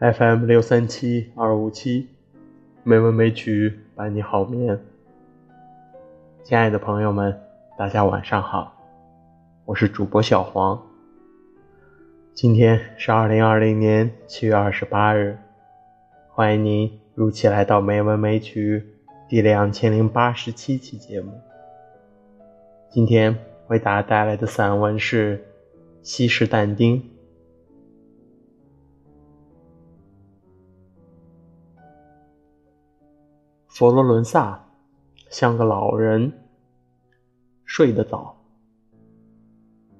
FM 六三七二五七，美文美曲伴你好眠。亲爱的朋友们，大家晚上好，我是主播小黄。今天是二零二零年七月二十八日，欢迎您如期来到美文美曲第两千零八十七期节目。今天为大家带来的散文是《西施但丁》。佛罗伦萨像个老人，睡得早。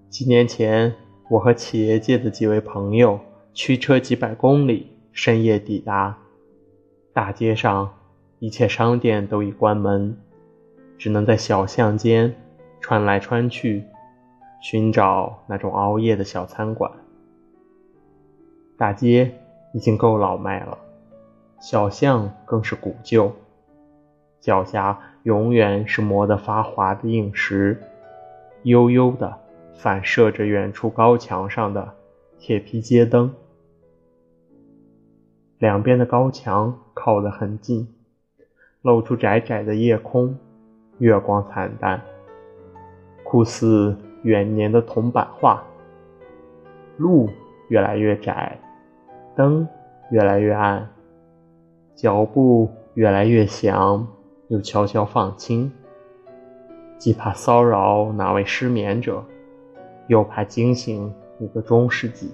几年前，我和企业界的几位朋友驱车几百公里，深夜抵达。大街上一切商店都已关门，只能在小巷间穿来穿去，寻找那种熬夜的小餐馆。大街已经够老迈了，小巷更是古旧。脚下永远是磨得发滑的硬石，悠悠地反射着远处高墙上的铁皮街灯。两边的高墙靠得很近，露出窄窄的夜空，月光惨淡，酷似远年的铜版画。路越来越窄，灯越来越暗，脚步越来越响。又悄悄放轻，既怕骚扰哪位失眠者，又怕惊醒一个中世纪。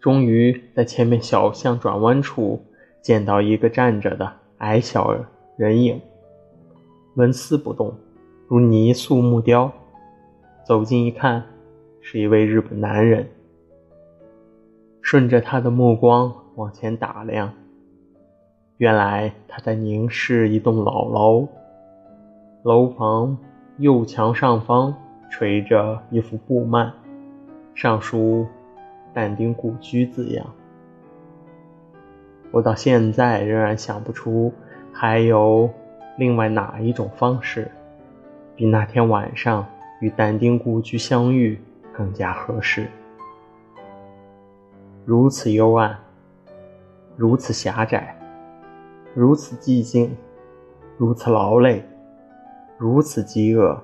终于在前面小巷转弯处见到一个站着的矮小人影，纹丝不动，如泥塑木雕。走近一看，是一位日本男人。顺着他的目光往前打量。原来他在凝视一栋老楼，楼房右墙上方垂着一幅布幔，上书“但丁故居”字样。我到现在仍然想不出还有另外哪一种方式，比那天晚上与但丁故居相遇更加合适。如此幽暗，如此狭窄。如此寂静，如此劳累，如此饥饿，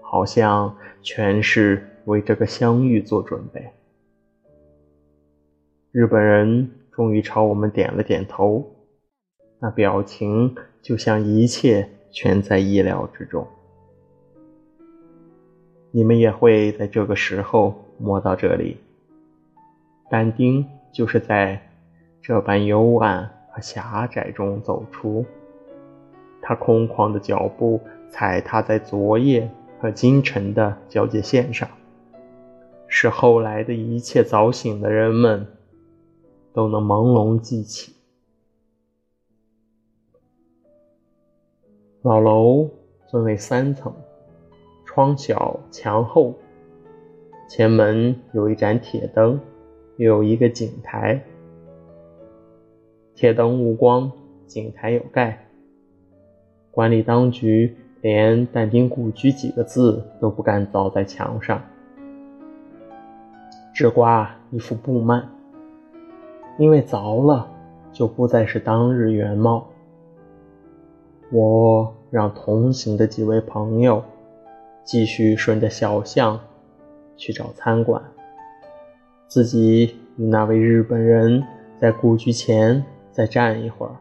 好像全是为这个相遇做准备。日本人终于朝我们点了点头，那表情就像一切全在意料之中。你们也会在这个时候摸到这里，但丁就是在这般幽暗。狭窄中走出，他空旷的脚步踩踏在昨夜和今晨的交界线上，使后来的一切早醒的人们都能朦胧记起。老楼分为三层，窗小墙厚，前门有一盏铁灯，又有一个井台。铁灯无光，井台有盖。管理当局连“但丁故居”几个字都不敢凿在墙上，只挂一副布幔，因为凿了就不再是当日原貌。我让同行的几位朋友继续顺着小巷去找餐馆，自己与那位日本人在故居前。再站一会儿。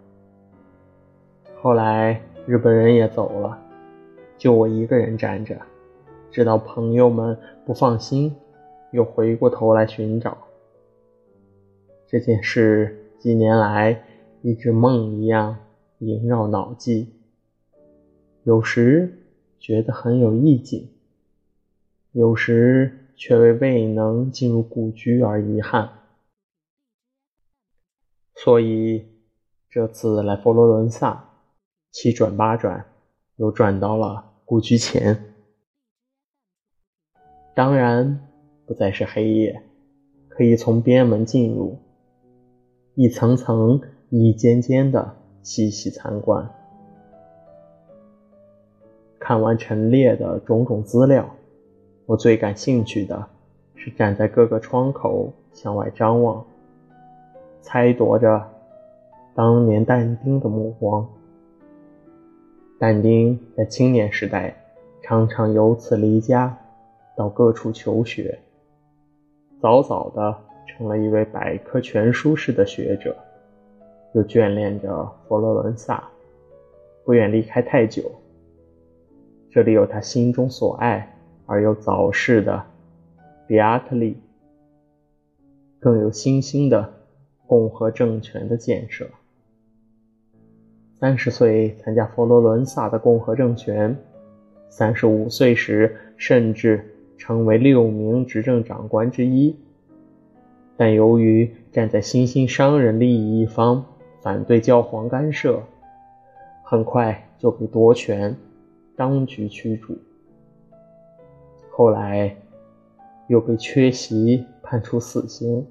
后来日本人也走了，就我一个人站着，直到朋友们不放心，又回过头来寻找。这件事几年来一直梦一样萦绕脑际，有时觉得很有意境，有时却为未能进入故居而遗憾。所以这次来佛罗伦萨，七转八转，又转到了故居前。当然不再是黑夜，可以从边门进入，一层层、一间间的细细参观。看完陈列的种种资料，我最感兴趣的是站在各个窗口向外张望，猜度着当年但丁的目光。但丁在青年时代常常由此离家，到各处求学，早早的成了一位百科全书式的学者，又眷恋着佛罗伦萨，不愿离开太久。这里有他心中所爱而又早逝的比阿特利，更有新兴的共和政权的建设。三十岁参加佛罗伦萨的共和政权，三十五岁时甚至成为六名执政长官之一。但由于站在新兴商人利益一方，反对教皇干涉，很快就被夺权，当局驱逐。后来又被缺席，判处死刑。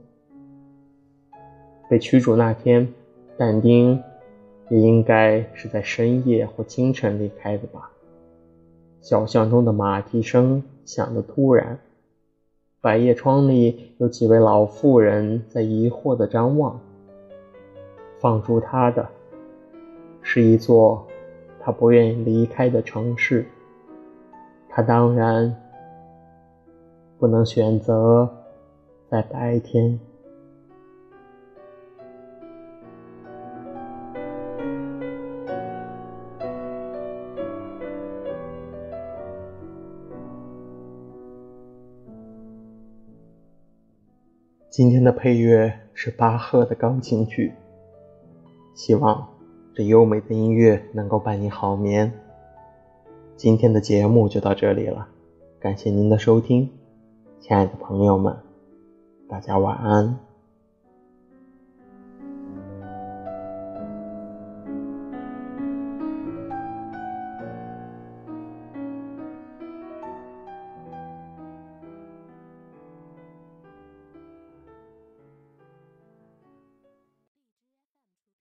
被驱逐那天，但丁。也应该是在深夜或清晨离开的吧。小巷中的马蹄声响得突然，百叶窗里有几位老妇人在疑惑地张望。放逐他的，是一座他不愿意离开的城市。他当然不能选择在白天。今天的配乐是巴赫的钢琴曲，希望这优美的音乐能够伴你好眠。今天的节目就到这里了，感谢您的收听，亲爱的朋友们，大家晚安。